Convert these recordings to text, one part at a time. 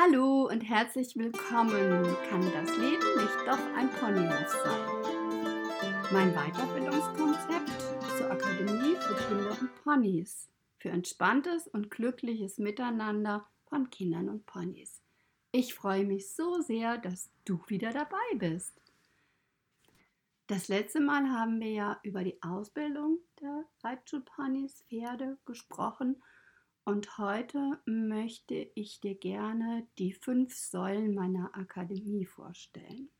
Hallo und herzlich willkommen. Kann das Leben nicht doch ein Ponyhof sein? Mein Weiterbildungskonzept zur Akademie für Kinder und Ponys. Für entspanntes und glückliches Miteinander von Kindern und Ponys. Ich freue mich so sehr, dass du wieder dabei bist. Das letzte Mal haben wir ja über die Ausbildung der Reitschulponys Pferde gesprochen und heute möchte ich dir gerne die fünf Säulen meiner Akademie vorstellen.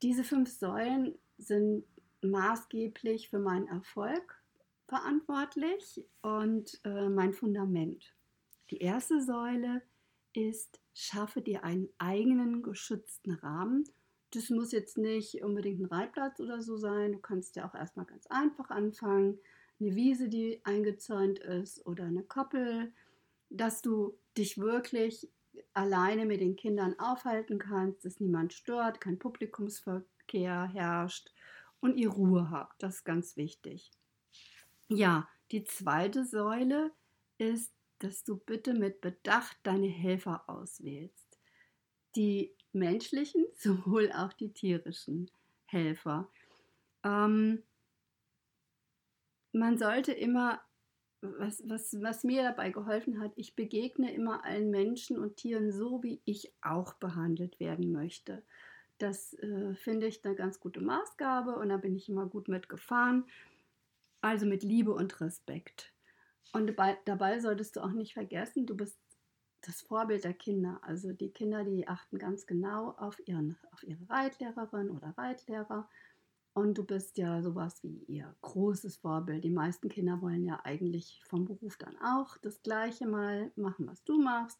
Diese fünf Säulen sind maßgeblich für meinen Erfolg verantwortlich und äh, mein Fundament. Die erste Säule ist, schaffe dir einen eigenen geschützten Rahmen. Das muss jetzt nicht unbedingt ein Reitplatz oder so sein. Du kannst ja auch erstmal ganz einfach anfangen eine Wiese, die eingezäunt ist oder eine Koppel, dass du dich wirklich alleine mit den Kindern aufhalten kannst, dass niemand stört, kein Publikumsverkehr herrscht und ihr Ruhe habt. Das ist ganz wichtig. Ja, die zweite Säule ist, dass du bitte mit Bedacht deine Helfer auswählst. Die menschlichen, sowohl auch die tierischen Helfer. Ähm, man sollte immer, was, was, was mir dabei geholfen hat, ich begegne immer allen Menschen und Tieren so, wie ich auch behandelt werden möchte. Das äh, finde ich eine ganz gute Maßgabe und da bin ich immer gut mitgefahren. Also mit Liebe und Respekt. Und dabei, dabei solltest du auch nicht vergessen, du bist das Vorbild der Kinder. Also die Kinder, die achten ganz genau auf, ihren, auf ihre Reitlehrerin oder Reitlehrer und du bist ja sowas wie ihr großes Vorbild. Die meisten Kinder wollen ja eigentlich vom Beruf dann auch das Gleiche mal machen, was du machst.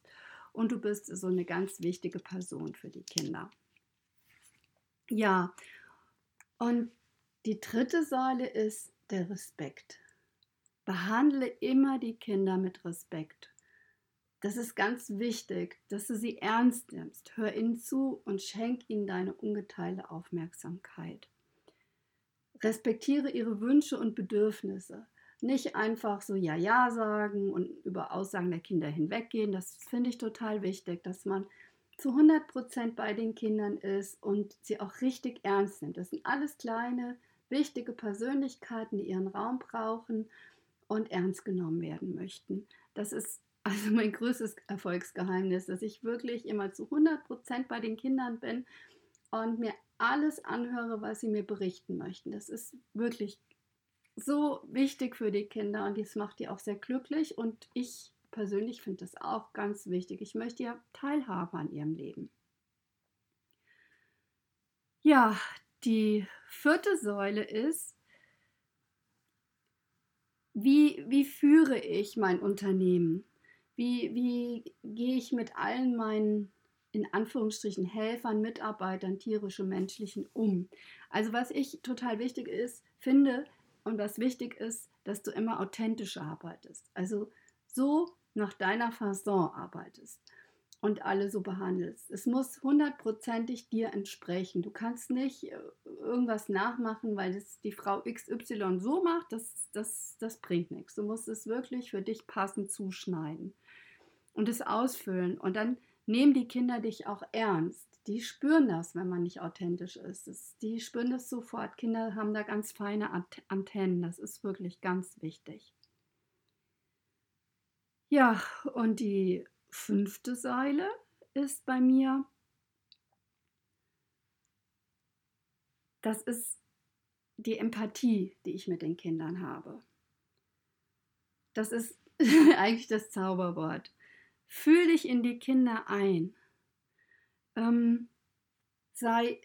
Und du bist so eine ganz wichtige Person für die Kinder. Ja, und die dritte Säule ist der Respekt. Behandle immer die Kinder mit Respekt. Das ist ganz wichtig, dass du sie ernst nimmst. Hör ihnen zu und schenk ihnen deine ungeteilte Aufmerksamkeit respektiere ihre Wünsche und Bedürfnisse. Nicht einfach so Ja, Ja sagen und über Aussagen der Kinder hinweggehen. Das finde ich total wichtig, dass man zu 100 Prozent bei den Kindern ist und sie auch richtig ernst nimmt. Das sind alles kleine, wichtige Persönlichkeiten, die ihren Raum brauchen und ernst genommen werden möchten. Das ist also mein größtes Erfolgsgeheimnis, dass ich wirklich immer zu 100 Prozent bei den Kindern bin und mir alles anhöre, was sie mir berichten möchten. Das ist wirklich so wichtig für die Kinder und das macht die auch sehr glücklich und ich persönlich finde das auch ganz wichtig. Ich möchte ja teilhaben an ihrem Leben. Ja, die vierte Säule ist, wie, wie führe ich mein Unternehmen? Wie, wie gehe ich mit allen meinen in Anführungsstrichen Helfern, Mitarbeitern, tierischen, menschlichen um. Also was ich total wichtig ist, finde und was wichtig ist, dass du immer authentisch arbeitest. Also so nach deiner Fasson arbeitest und alle so behandelst. Es muss hundertprozentig dir entsprechen. Du kannst nicht äh, irgendwas nachmachen, weil es die Frau XY so macht, das, das, das bringt nichts. Du musst es wirklich für dich passend zuschneiden und es ausfüllen. Und dann nehmen die Kinder dich auch ernst. Die spüren das, wenn man nicht authentisch ist. Die spüren das sofort. Kinder haben da ganz feine Antennen. Das ist wirklich ganz wichtig. Ja, und die fünfte Säule ist bei mir, das ist die Empathie, die ich mit den Kindern habe. Das ist eigentlich das Zauberwort. Fühl dich in die Kinder ein. Ähm, sei,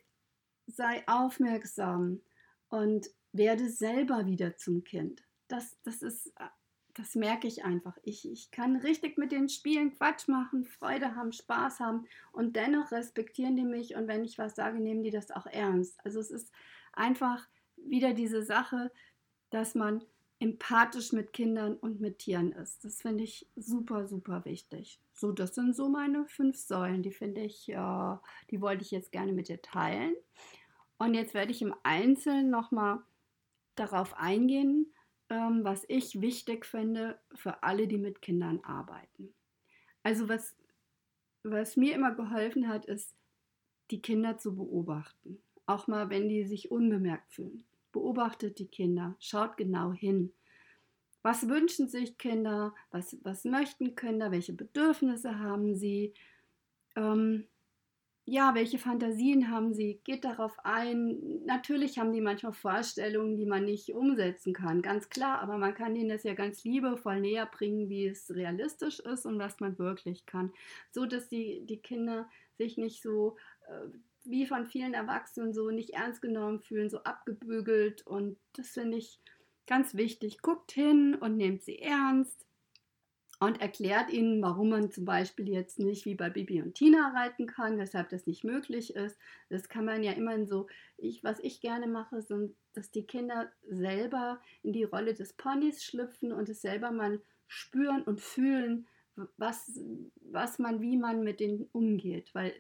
sei aufmerksam und werde selber wieder zum Kind. Das, das ist, das merke ich einfach. Ich, ich kann richtig mit den Spielen Quatsch machen, Freude haben, Spaß haben und dennoch respektieren die mich und wenn ich was sage, nehmen die das auch ernst. Also es ist einfach wieder diese Sache, dass man empathisch mit Kindern und mit Tieren ist. Das finde ich super, super wichtig. So, das sind so meine fünf Säulen. Die finde ich, äh, die wollte ich jetzt gerne mit dir teilen. Und jetzt werde ich im Einzelnen nochmal darauf eingehen, ähm, was ich wichtig finde für alle, die mit Kindern arbeiten. Also was was mir immer geholfen hat, ist, die Kinder zu beobachten. Auch mal, wenn die sich unbemerkt fühlen. Beobachtet die Kinder, schaut genau hin. Was wünschen sich Kinder? Was, was möchten Kinder? Welche Bedürfnisse haben sie? Ähm, ja, welche Fantasien haben sie? Geht darauf ein. Natürlich haben die manchmal Vorstellungen, die man nicht umsetzen kann, ganz klar, aber man kann ihnen das ja ganz liebevoll näher bringen, wie es realistisch ist und was man wirklich kann. So dass die, die Kinder sich nicht so äh, wie von vielen Erwachsenen so nicht ernst genommen fühlen, so abgebügelt. Und das finde ich ganz wichtig. Guckt hin und nehmt sie ernst und erklärt ihnen, warum man zum Beispiel jetzt nicht wie bei Bibi und Tina reiten kann, weshalb das nicht möglich ist. Das kann man ja immer so, ich, was ich gerne mache, sind, dass die Kinder selber in die Rolle des Ponys schlüpfen und es selber mal spüren und fühlen, was, was man, wie man mit denen umgeht. Weil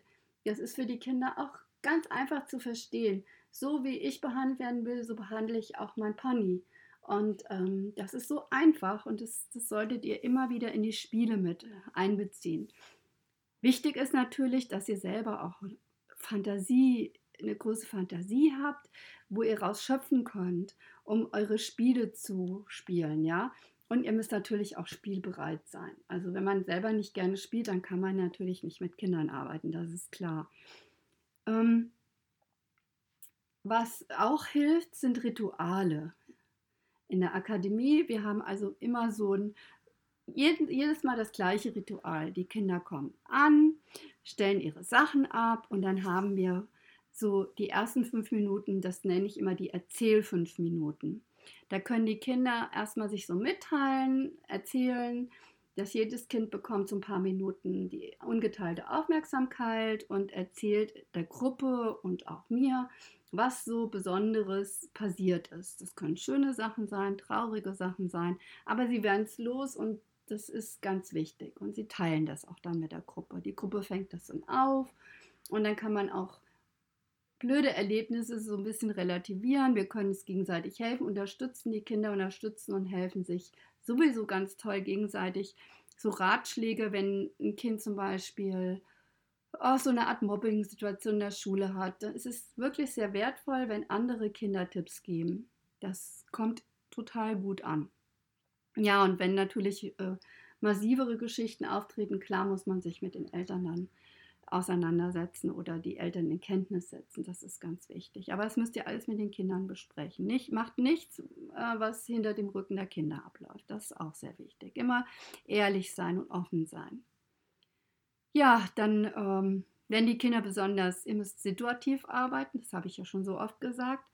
das ist für die Kinder auch ganz einfach zu verstehen. So wie ich behandelt werden will, so behandle ich auch mein Pony. Und ähm, das ist so einfach und das, das solltet ihr immer wieder in die Spiele mit einbeziehen. Wichtig ist natürlich, dass ihr selber auch Fantasie, eine große Fantasie habt, wo ihr rausschöpfen könnt, um eure Spiele zu spielen, ja. Und ihr müsst natürlich auch spielbereit sein. Also wenn man selber nicht gerne spielt, dann kann man natürlich nicht mit Kindern arbeiten, das ist klar. Ähm, was auch hilft, sind Rituale in der Akademie. Wir haben also immer so ein, jedes Mal das gleiche Ritual. Die Kinder kommen an, stellen ihre Sachen ab und dann haben wir so die ersten fünf Minuten, das nenne ich immer die Erzähl fünf Minuten. Da können die Kinder erstmal sich so mitteilen, erzählen, dass jedes Kind bekommt so ein paar Minuten die ungeteilte Aufmerksamkeit und erzählt der Gruppe und auch mir, was so Besonderes passiert ist. Das können schöne Sachen sein, traurige Sachen sein, aber sie werden es los und das ist ganz wichtig. Und sie teilen das auch dann mit der Gruppe. Die Gruppe fängt das dann auf und dann kann man auch blöde Erlebnisse so ein bisschen relativieren. Wir können es gegenseitig helfen, unterstützen, die Kinder unterstützen und helfen sich sowieso ganz toll gegenseitig. So Ratschläge, wenn ein Kind zum Beispiel auch so eine Art Mobbing-Situation in der Schule hat, dann ist es wirklich sehr wertvoll, wenn andere Kinder Tipps geben. Das kommt total gut an. Ja, und wenn natürlich äh, massivere Geschichten auftreten, klar muss man sich mit den Eltern dann auseinandersetzen oder die Eltern in Kenntnis setzen. Das ist ganz wichtig. Aber das müsst ihr alles mit den Kindern besprechen. Nicht, macht nichts, äh, was hinter dem Rücken der Kinder abläuft. Das ist auch sehr wichtig. Immer ehrlich sein und offen sein. Ja, dann, ähm, wenn die Kinder besonders, ihr müsst situativ arbeiten, das habe ich ja schon so oft gesagt.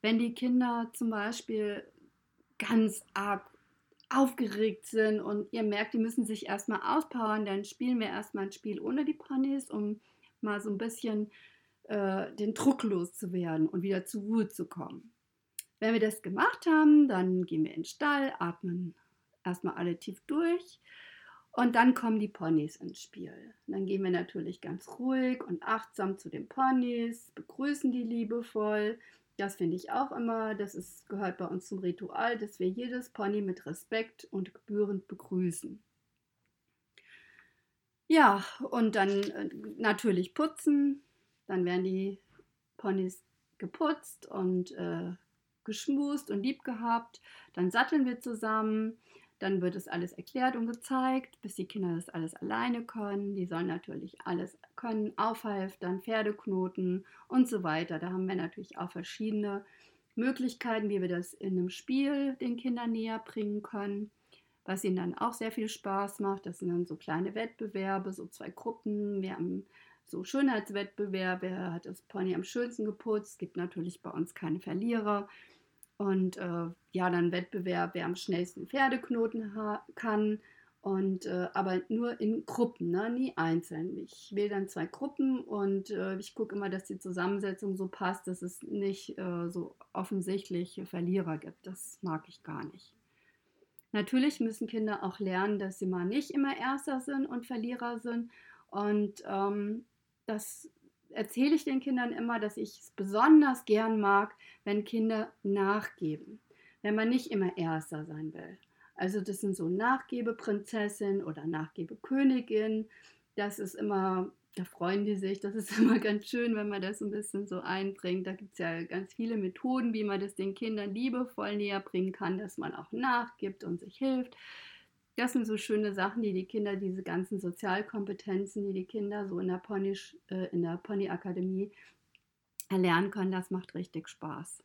Wenn die Kinder zum Beispiel ganz arg aufgeregt sind und ihr merkt, die müssen sich erstmal auspowern, dann spielen wir erstmal ein Spiel ohne die Ponys, um mal so ein bisschen äh, den Druck loszuwerden und wieder zur Ruhe zu kommen. Wenn wir das gemacht haben, dann gehen wir in den Stall, atmen erstmal alle tief durch und dann kommen die Ponys ins Spiel. Dann gehen wir natürlich ganz ruhig und achtsam zu den Ponys, begrüßen die liebevoll. Das finde ich auch immer, das ist, gehört bei uns zum Ritual, dass wir jedes Pony mit Respekt und gebührend begrüßen. Ja, und dann äh, natürlich putzen. Dann werden die Ponys geputzt und äh, geschmust und lieb gehabt. Dann satteln wir zusammen. Dann wird es alles erklärt und gezeigt, bis die Kinder das alles alleine können. Die sollen natürlich alles können, Aufhalftern, Pferdeknoten und so weiter. Da haben wir natürlich auch verschiedene Möglichkeiten, wie wir das in einem Spiel den Kindern näher bringen können, was ihnen dann auch sehr viel Spaß macht. Das sind dann so kleine Wettbewerbe, so zwei Gruppen. Wir haben so Schönheitswettbewerbe, wer hat das Pony am schönsten geputzt. Es gibt natürlich bei uns keine Verlierer. Und äh, ja, dann Wettbewerb, wer am schnellsten Pferdeknoten kann. Und äh, aber nur in Gruppen, ne? nie einzeln. Ich wähle dann zwei Gruppen und äh, ich gucke immer, dass die Zusammensetzung so passt, dass es nicht äh, so offensichtliche Verlierer gibt. Das mag ich gar nicht. Natürlich müssen Kinder auch lernen, dass sie mal nicht immer Erster sind und Verlierer sind. Und ähm, das erzähle ich den Kindern immer, dass ich es besonders gern mag, wenn Kinder nachgeben, wenn man nicht immer Erster sein will. Also das sind so Nachgebeprinzessin oder Nachgebekönigin. das ist immer, da freuen die sich, das ist immer ganz schön, wenn man das ein bisschen so einbringt. Da gibt es ja ganz viele Methoden, wie man das den Kindern liebevoll näher bringen kann, dass man auch nachgibt und sich hilft. Das sind so schöne Sachen, die die Kinder, diese ganzen Sozialkompetenzen, die die Kinder so in der Pony, äh, in der Pony-Akademie erlernen können, das macht richtig Spaß.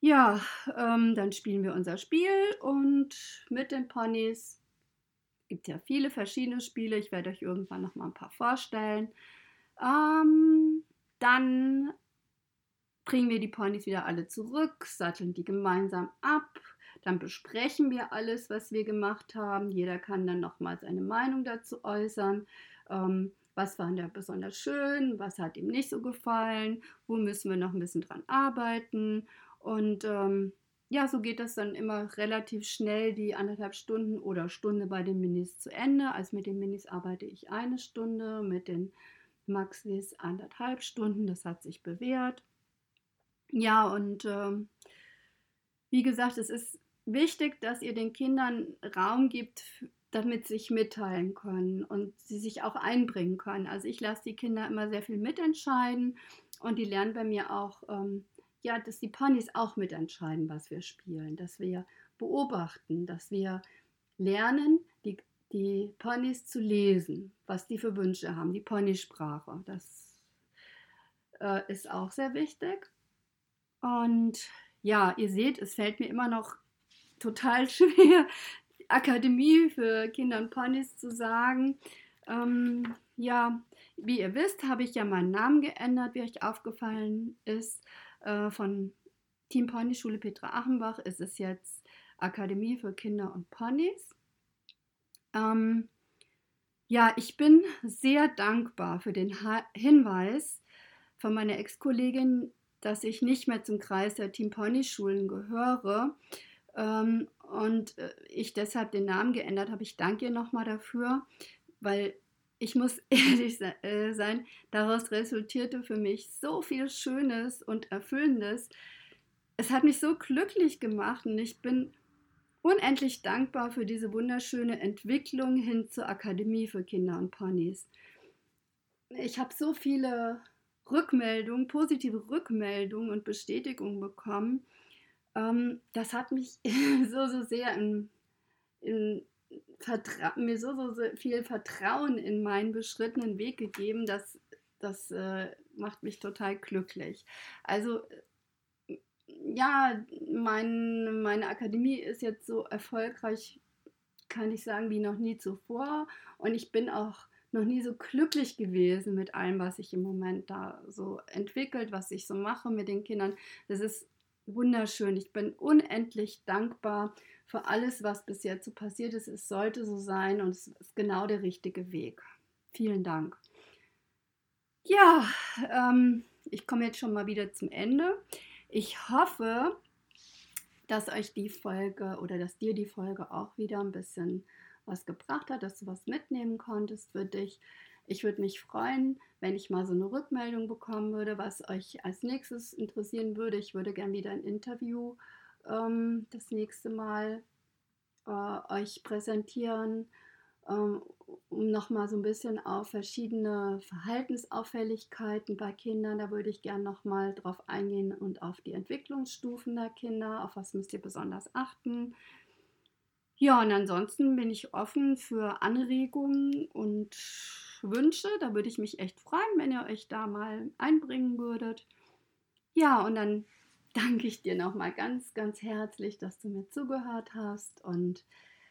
Ja, ähm, dann spielen wir unser Spiel und mit den Ponys gibt ja viele verschiedene Spiele. Ich werde euch irgendwann noch mal ein paar vorstellen. Ähm, dann bringen wir die Ponys wieder alle zurück, satteln die gemeinsam ab. Dann besprechen wir alles, was wir gemacht haben. Jeder kann dann noch mal seine Meinung dazu äußern. Ähm, was fand er besonders schön, was hat ihm nicht so gefallen, wo müssen wir noch ein bisschen dran arbeiten. Und ähm, ja, so geht das dann immer relativ schnell, die anderthalb Stunden oder Stunde bei den Minis zu Ende. Also mit den Minis arbeite ich eine Stunde, mit den Maxis anderthalb Stunden. Das hat sich bewährt. Ja, und ähm, wie gesagt, es ist wichtig, dass ihr den Kindern Raum gibt, damit sie sich mitteilen können und sie sich auch einbringen können. Also ich lasse die Kinder immer sehr viel mitentscheiden und die lernen bei mir auch, ähm, ja, dass die Ponys auch mitentscheiden, was wir spielen, dass wir beobachten, dass wir lernen, die, die Ponys zu lesen, was die für Wünsche haben, die Ponysprache. Das äh, ist auch sehr wichtig. Und ja, ihr seht, es fällt mir immer noch total schwer, Akademie für Kinder und Ponys zu sagen. Ähm, ja, wie ihr wisst, habe ich ja meinen Namen geändert, wie euch aufgefallen ist. Äh, von Team Pony Schule Petra Achenbach ist es jetzt Akademie für Kinder und Ponys. Ähm, ja, ich bin sehr dankbar für den ha Hinweis von meiner Ex-Kollegin, dass ich nicht mehr zum Kreis der Team Pony Schulen gehöre ähm, und äh, ich deshalb den Namen geändert habe. Ich danke ihr nochmal dafür, weil ich muss ehrlich äh, sein, daraus resultierte für mich so viel Schönes und Erfüllendes. Es hat mich so glücklich gemacht und ich bin unendlich dankbar für diese wunderschöne Entwicklung hin zur Akademie für Kinder und Ponys. Ich habe so viele Rückmeldungen, positive Rückmeldungen und Bestätigungen bekommen ähm, das hat mich so, so sehr in, in mir so, so, viel Vertrauen in meinen beschrittenen Weg gegeben, dass das äh, macht mich total glücklich. Also ja, mein, meine Akademie ist jetzt so erfolgreich, kann ich sagen, wie noch nie zuvor. Und ich bin auch noch nie so glücklich gewesen mit allem, was sich im Moment da so entwickelt, was ich so mache mit den Kindern. Das ist wunderschön. Ich bin unendlich dankbar für alles, was bis jetzt so passiert ist. Es sollte so sein und es ist genau der richtige Weg. Vielen Dank. Ja, ähm, ich komme jetzt schon mal wieder zum Ende. Ich hoffe, dass euch die Folge oder dass dir die Folge auch wieder ein bisschen was gebracht hat, dass du was mitnehmen konntest für dich. Ich würde mich freuen, wenn ich mal so eine Rückmeldung bekommen würde, was euch als nächstes interessieren würde. Ich würde gerne wieder ein Interview ähm, das nächste Mal äh, euch präsentieren, ähm, um nochmal so ein bisschen auf verschiedene Verhaltensauffälligkeiten bei Kindern, da würde ich gerne nochmal drauf eingehen und auf die Entwicklungsstufen der Kinder, auf was müsst ihr besonders achten. Ja, und ansonsten bin ich offen für Anregungen und Wünsche. Da würde ich mich echt freuen, wenn ihr euch da mal einbringen würdet. Ja, und dann danke ich dir nochmal ganz, ganz herzlich, dass du mir zugehört hast. Und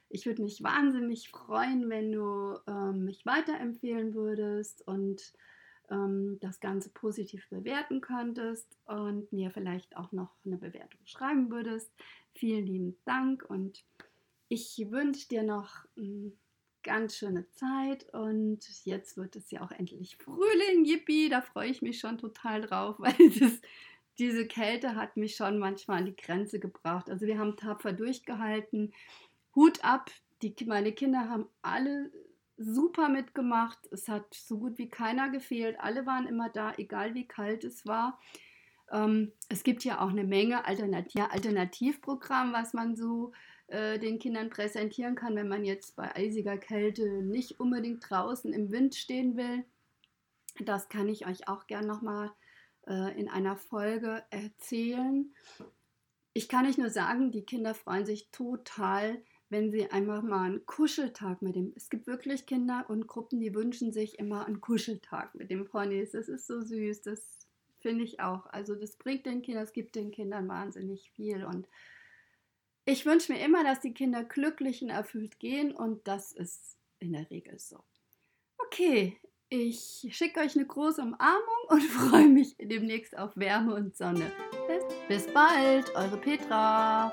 ich würde mich wahnsinnig freuen, wenn du ähm, mich weiterempfehlen würdest und ähm, das Ganze positiv bewerten könntest und mir vielleicht auch noch eine Bewertung schreiben würdest. Vielen lieben Dank und ich wünsche dir noch eine ganz schöne Zeit und jetzt wird es ja auch endlich Frühling. Yippie, da freue ich mich schon total drauf, weil das, diese Kälte hat mich schon manchmal an die Grenze gebracht. Also wir haben tapfer durchgehalten. Hut ab, die, meine Kinder haben alle super mitgemacht. Es hat so gut wie keiner gefehlt. Alle waren immer da, egal wie kalt es war. Ähm, es gibt ja auch eine Menge Alternativ Alternativprogramm, was man so äh, den Kindern präsentieren kann, wenn man jetzt bei eisiger Kälte nicht unbedingt draußen im Wind stehen will. Das kann ich euch auch gern nochmal äh, in einer Folge erzählen. Ich kann nicht nur sagen, die Kinder freuen sich total, wenn sie einfach mal einen Kuscheltag mit dem. Es gibt wirklich Kinder und Gruppen, die wünschen sich immer einen Kuscheltag mit dem Ponys. Das ist so süß, das finde ich auch. Also das bringt den Kindern, es gibt den Kindern wahnsinnig viel und ich wünsche mir immer, dass die Kinder glücklich und erfüllt gehen und das ist in der Regel so. Okay, ich schicke euch eine große Umarmung und freue mich demnächst auf Wärme und Sonne. Bis, bis bald, eure Petra.